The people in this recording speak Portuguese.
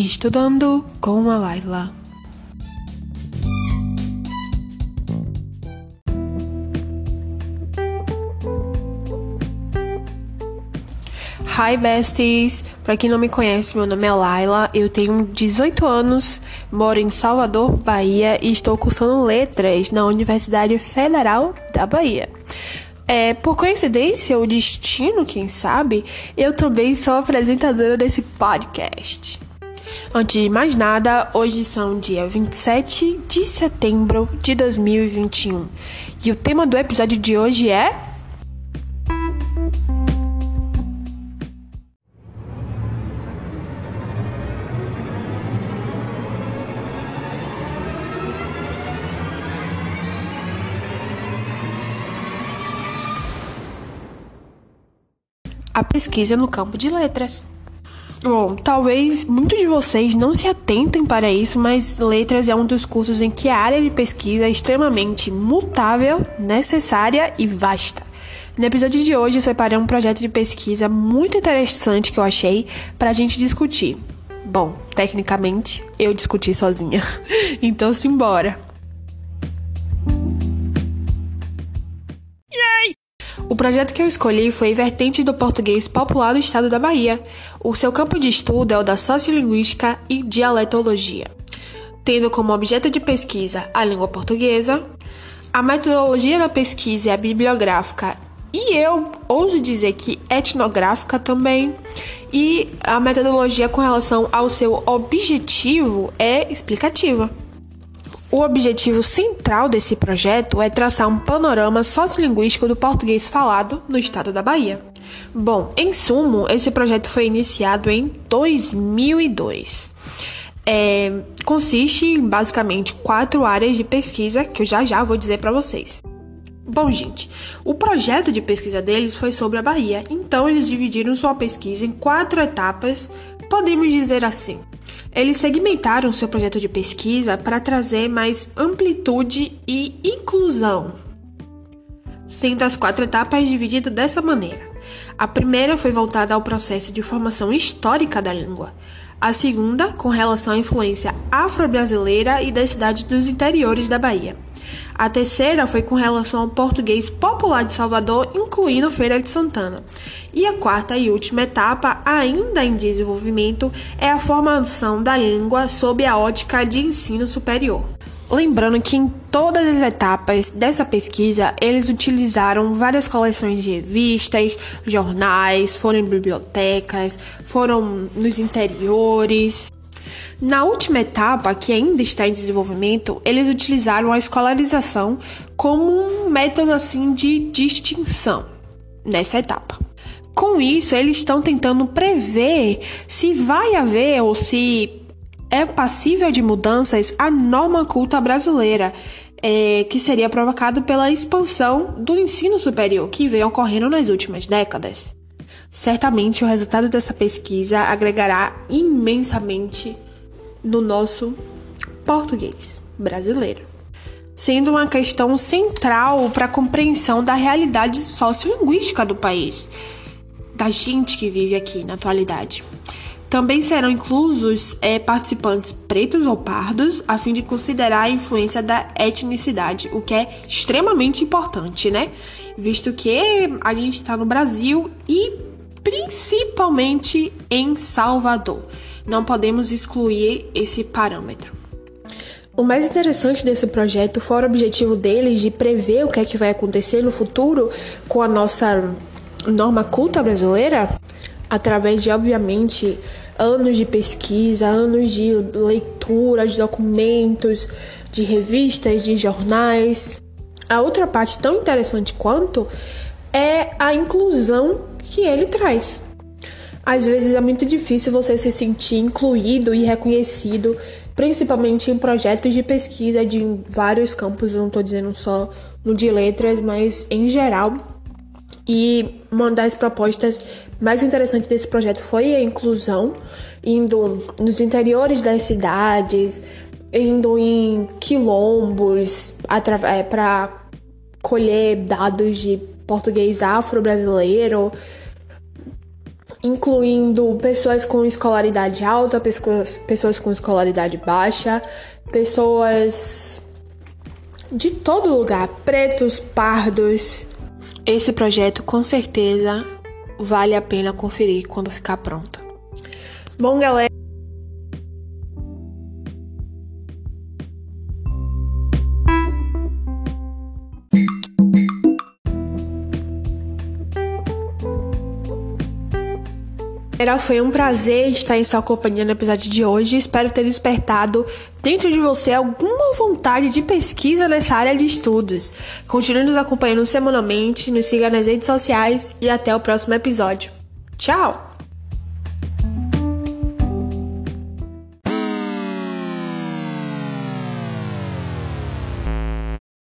Estudando com a Laila. Hi besties! Para quem não me conhece, meu nome é Laila, eu tenho 18 anos, moro em Salvador, Bahia e estou cursando letras na Universidade Federal da Bahia. É, por coincidência ou destino, quem sabe, eu também sou apresentadora desse podcast. Antes de mais nada, hoje são dia 27 de setembro de 2021 e o tema do episódio de hoje é a pesquisa no campo de letras. Bom, talvez muitos de vocês não se atentem para isso, mas letras é um dos cursos em que a área de pesquisa é extremamente mutável, necessária e vasta. No episódio de hoje eu separei um projeto de pesquisa muito interessante que eu achei para a gente discutir. Bom, tecnicamente eu discuti sozinha, então simbora! O projeto que eu escolhi foi Vertente do Português Popular do Estado da Bahia. O seu campo de estudo é o da Sociolinguística e Dialetologia, tendo como objeto de pesquisa a língua portuguesa, a metodologia da pesquisa é bibliográfica e eu ouso dizer que etnográfica também, e a metodologia com relação ao seu objetivo é explicativa. O objetivo central desse projeto é traçar um panorama sociolinguístico do português falado no estado da Bahia. Bom, em sumo, esse projeto foi iniciado em 2002. É, consiste em basicamente quatro áreas de pesquisa que eu já já vou dizer para vocês. Bom, gente, o projeto de pesquisa deles foi sobre a Bahia, então eles dividiram sua pesquisa em quatro etapas, podemos dizer assim. Eles segmentaram seu projeto de pesquisa para trazer mais amplitude e inclusão, sendo as quatro etapas divididas dessa maneira. A primeira foi voltada ao processo de formação histórica da língua. A segunda, com relação à influência afro-brasileira e das cidades dos interiores da Bahia. A terceira foi com relação ao português popular de Salvador, incluindo Feira de Santana. E a quarta e última etapa, ainda em desenvolvimento, é a formação da língua sob a ótica de ensino superior. Lembrando que em todas as etapas dessa pesquisa, eles utilizaram várias coleções de revistas, jornais, foram em bibliotecas, foram nos interiores. Na última etapa, que ainda está em desenvolvimento, eles utilizaram a escolarização como um método assim de distinção nessa etapa. Com isso, eles estão tentando prever se vai haver ou se é passível de mudanças a norma culta brasileira, é, que seria provocado pela expansão do ensino superior que vem ocorrendo nas últimas décadas. Certamente o resultado dessa pesquisa agregará imensamente no nosso português brasileiro, sendo uma questão central para a compreensão da realidade sociolinguística do país, da gente que vive aqui na atualidade. Também serão inclusos é, participantes pretos ou pardos, a fim de considerar a influência da etnicidade, o que é extremamente importante, né? Visto que a gente está no Brasil e principalmente em Salvador. Não podemos excluir esse parâmetro. O mais interessante desse projeto, fora o objetivo deles de prever o que é que vai acontecer no futuro com a nossa norma culta brasileira, através de, obviamente, anos de pesquisa, anos de leitura de documentos, de revistas, de jornais. A outra parte tão interessante quanto é a inclusão que ele traz. Às vezes é muito difícil você se sentir incluído e reconhecido, principalmente em projetos de pesquisa de vários campos, não estou dizendo só no de letras, mas em geral. E uma das propostas mais interessantes desse projeto foi a inclusão, indo nos interiores das cidades, indo em quilombos para é, colher dados de português afro-brasileiro incluindo pessoas com escolaridade alta, pessoas, pessoas com escolaridade baixa, pessoas de todo lugar, pretos, pardos. Esse projeto com certeza vale a pena conferir quando ficar pronto. Bom, galera. Foi um prazer estar em sua companhia no episódio de hoje. Espero ter despertado dentro de você alguma vontade de pesquisa nessa área de estudos. Continue nos acompanhando semanalmente, nos siga nas redes sociais e até o próximo episódio. Tchau!